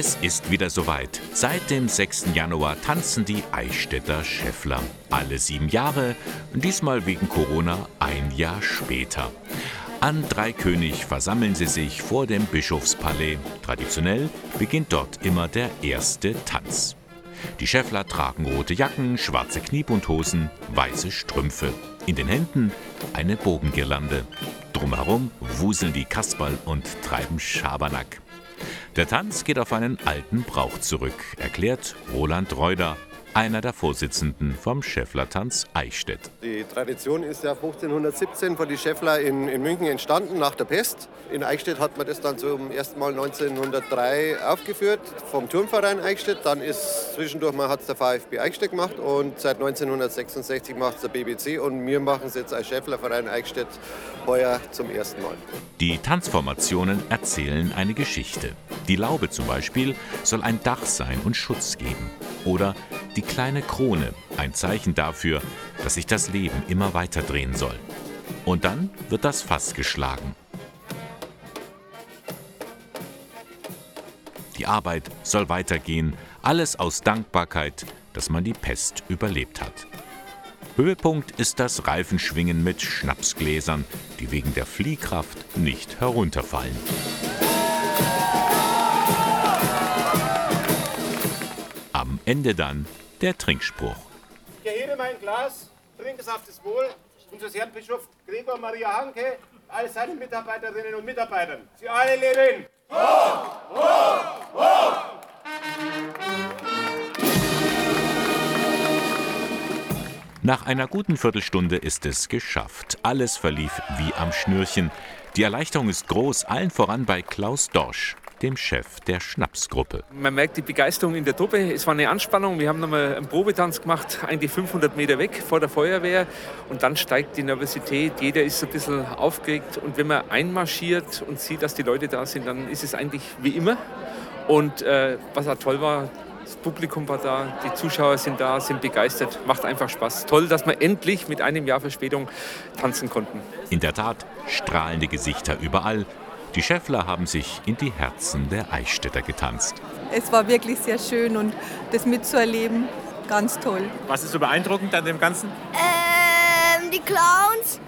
Es ist wieder soweit. Seit dem 6. Januar tanzen die Eichstätter Schäffler. Alle sieben Jahre, diesmal wegen Corona ein Jahr später. An Dreikönig versammeln sie sich vor dem Bischofspalais. Traditionell beginnt dort immer der erste Tanz. Die Schäffler tragen rote Jacken, schwarze Kniebundhosen, weiße Strümpfe. In den Händen eine Bogengirlande. Drumherum wuseln die Kasperl und treiben Schabernack. Der Tanz geht auf einen alten Brauch zurück, erklärt Roland Reuter, einer der Vorsitzenden vom Schäfflertanz Eichstätt. Die Tradition ist ja 1517 von den Schäffler in, in München entstanden, nach der Pest. In Eichstätt hat man das dann zum ersten Mal 1903 aufgeführt vom Turmverein Eichstätt. Dann ist zwischendurch mal hat es der VfB Eichstätt gemacht und seit 1966 macht es der BBC und wir machen es jetzt als Schäfflerverein Eichstätt heuer zum ersten Mal. Die Tanzformationen erzählen eine Geschichte. Die Laube zum Beispiel soll ein Dach sein und Schutz geben. Oder die kleine Krone, ein Zeichen dafür, dass sich das Leben immer weiter drehen soll. Und dann wird das Fass geschlagen. Die Arbeit soll weitergehen, alles aus Dankbarkeit, dass man die Pest überlebt hat. Höhepunkt ist das Reifenschwingen mit Schnapsgläsern, die wegen der Fliehkraft nicht herunterfallen. Ende dann der Trinkspruch. Ich erhebe mein Glas, trinke es auf das Wohl unseres Herrn Bischof Gregor Maria Hanke, all seinen Mitarbeiterinnen und Mitarbeitern. Sie alle leben! Hoch, hoch, hoch! Nach einer guten Viertelstunde ist es geschafft. Alles verlief wie am Schnürchen. Die Erleichterung ist groß, allen voran bei Klaus Dorsch, dem Chef der Schnapsgruppe. Man merkt die Begeisterung in der Truppe. Es war eine Anspannung. Wir haben nochmal einen Probetanz gemacht, eigentlich 500 Meter weg vor der Feuerwehr. Und dann steigt die Nervosität. Jeder ist ein bisschen aufgeregt. Und wenn man einmarschiert und sieht, dass die Leute da sind, dann ist es eigentlich wie immer. Und äh, was auch toll war, das Publikum war da, die Zuschauer sind da, sind begeistert, macht einfach Spaß. Toll, dass wir endlich mit einem Jahr Verspätung tanzen konnten. In der Tat, strahlende Gesichter überall. Die Schäffler haben sich in die Herzen der Eichstätter getanzt. Es war wirklich sehr schön und das mitzuerleben, ganz toll. Was ist so beeindruckend an dem Ganzen? Ähm, die Clowns.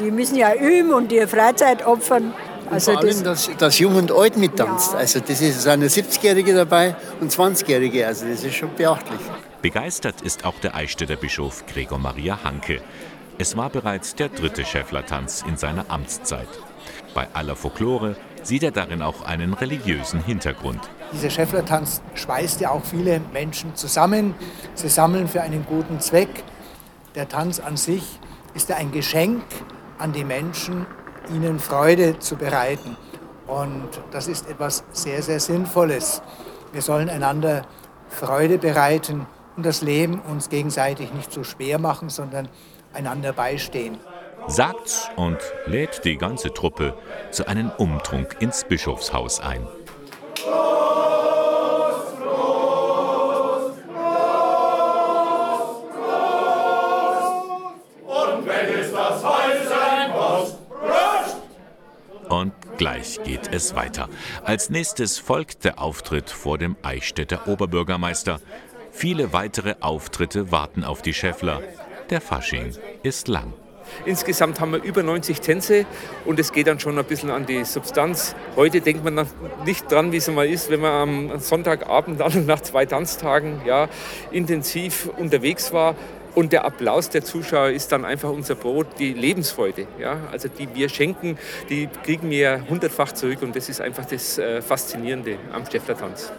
Die müssen ja üben und ihre Freizeit opfern. Also vor allem, dass, dass Jung und Alt mittanzt. Ja. Also das ist eine 70-Jährige dabei und 20-Jährige. Also das ist schon beachtlich. Begeistert ist auch der Eichstätter Bischof Gregor Maria Hanke. Es war bereits der dritte Schäfflertanz in seiner Amtszeit. Bei aller Folklore sieht er darin auch einen religiösen Hintergrund. Dieser Schäfflertanz schweißt ja auch viele Menschen zusammen. Sie sammeln für einen guten Zweck. Der Tanz an sich ist ja ein Geschenk an die Menschen, ihnen Freude zu bereiten. Und das ist etwas sehr, sehr Sinnvolles. Wir sollen einander Freude bereiten und das Leben uns gegenseitig nicht so schwer machen, sondern einander beistehen. Sagt's und lädt die ganze Truppe zu einem Umtrunk ins Bischofshaus ein. Und gleich geht es weiter. Als nächstes folgt der Auftritt vor dem Eichstätter Oberbürgermeister. Viele weitere Auftritte warten auf die Schäffler. Der Fasching ist lang. Insgesamt haben wir über 90 Tänze und es geht dann schon ein bisschen an die Substanz. Heute denkt man nicht dran, wie es mal ist, wenn man am Sonntagabend dann nach zwei Tanztagen ja, intensiv unterwegs war. Und der Applaus der Zuschauer ist dann einfach unser Brot, die Lebensfreude. Ja? Also die wir schenken, die kriegen wir hundertfach zurück und das ist einfach das äh, Faszinierende am Stefflertanz.